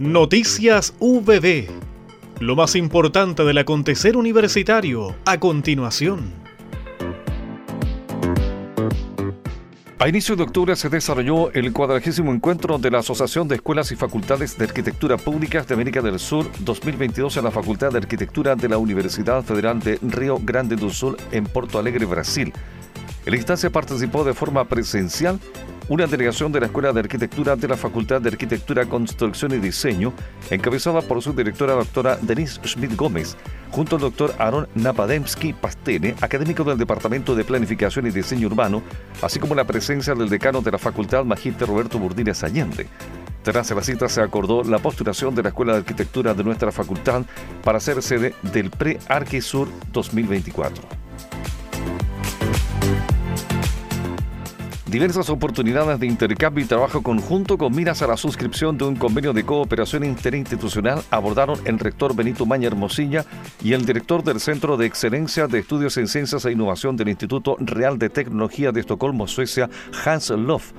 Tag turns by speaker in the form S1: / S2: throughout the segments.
S1: Noticias VB. Lo más importante del acontecer universitario a continuación.
S2: A inicio de octubre se desarrolló el cuadragésimo encuentro de la Asociación de Escuelas y Facultades de Arquitectura Públicas de América del Sur 2022 en la Facultad de Arquitectura de la Universidad Federal de Río Grande do Sul en Porto Alegre, Brasil. En la instancia participó de forma presencial una delegación de la Escuela de Arquitectura de la Facultad de Arquitectura, Construcción y Diseño, encabezada por su directora doctora Denise Schmidt Gómez, junto al doctor Aaron Napademski Pastene, académico del Departamento de Planificación y Diseño Urbano, así como la presencia del decano de la Facultad, Magíster Roberto Burdines Allende. Tras la cita se acordó la postulación de la Escuela de Arquitectura de nuestra facultad para ser sede del Pre-Arquisur 2024. Diversas oportunidades de intercambio y trabajo conjunto con miras a la suscripción de un convenio de cooperación interinstitucional abordaron el rector Benito Maña Hermosilla y el director del Centro de Excelencia de Estudios en Ciencias e Innovación del Instituto Real de Tecnología de Estocolmo, Suecia, Hans Loff.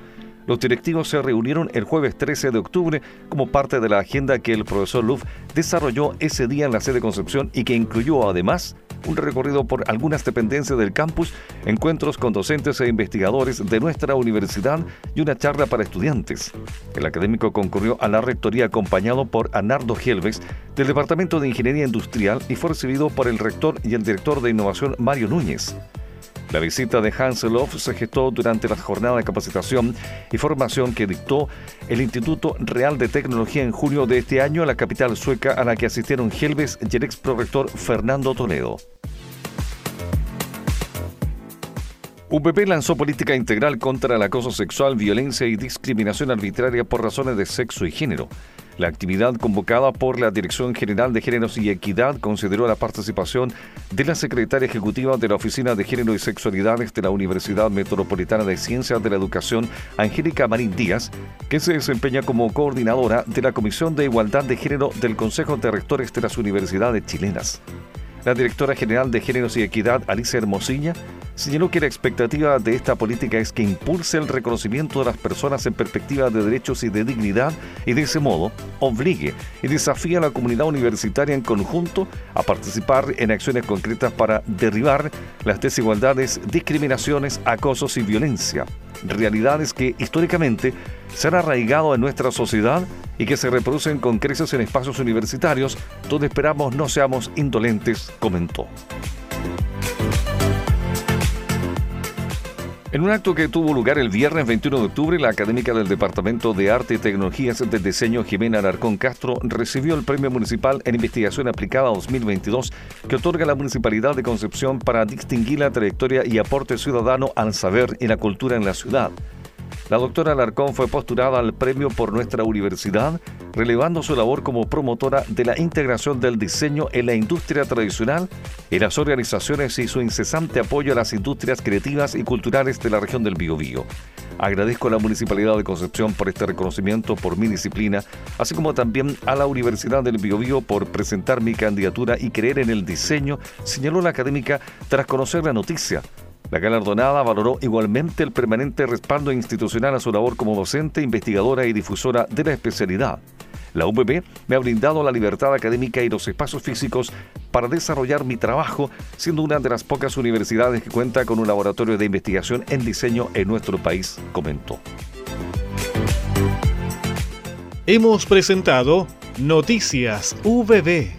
S2: Los directivos se reunieron el jueves 13 de octubre como parte de la agenda que el profesor Luff desarrolló ese día en la sede Concepción y que incluyó además un recorrido por algunas dependencias del campus, encuentros con docentes e investigadores de nuestra universidad y una charla para estudiantes. El académico concurrió a la rectoría acompañado por Anardo Helves del Departamento de Ingeniería Industrial y fue recibido por el rector y el director de innovación Mario Núñez. La visita de Hanseloff se gestó durante la jornada de capacitación y formación que dictó el Instituto Real de Tecnología en junio de este año en la capital sueca a la que asistieron Helves y el ex prorector Fernando Toledo. UPP lanzó política integral contra el acoso sexual, violencia y discriminación arbitraria por razones de sexo y género. La actividad convocada por la Dirección General de Géneros y Equidad consideró la participación de la secretaria ejecutiva de la Oficina de Género y Sexualidades de la Universidad Metropolitana de Ciencias de la Educación, Angélica Marín Díaz, que se desempeña como coordinadora de la Comisión de Igualdad de Género del Consejo de Rectores de las Universidades Chilenas. La directora general de Géneros y Equidad, Alicia Hermosilla, señaló que la expectativa de esta política es que impulse el reconocimiento de las personas en perspectiva de derechos y de dignidad y de ese modo obligue y desafíe a la comunidad universitaria en conjunto a participar en acciones concretas para derribar las desigualdades, discriminaciones, acosos y violencia, realidades que históricamente se han arraigado en nuestra sociedad y que se reproducen con creces en espacios universitarios donde esperamos no seamos indolentes, comentó. En un acto que tuvo lugar el viernes 21 de octubre, la académica del Departamento de Arte y Tecnologías de Diseño, Jimena Alarcón Castro, recibió el Premio Municipal en Investigación Aplicada 2022 que otorga la Municipalidad de Concepción para distinguir la trayectoria y aporte ciudadano al saber y la cultura en la ciudad. La doctora Alarcón fue postulada al premio por nuestra universidad, relevando su labor como promotora de la integración del diseño en la industria tradicional y las organizaciones y su incesante apoyo a las industrias creativas y culturales de la región del Biobío. Agradezco a la Municipalidad de Concepción por este reconocimiento por mi disciplina, así como también a la Universidad del Biobío por presentar mi candidatura y creer en el diseño, señaló la académica tras conocer la noticia. La galardonada valoró igualmente el permanente respaldo institucional a su labor como docente, investigadora y difusora de la especialidad. La UPP me ha brindado la libertad académica y los espacios físicos para desarrollar mi trabajo, siendo una de las pocas universidades que cuenta con un laboratorio de investigación en diseño en nuestro país, comentó.
S1: Hemos presentado Noticias VB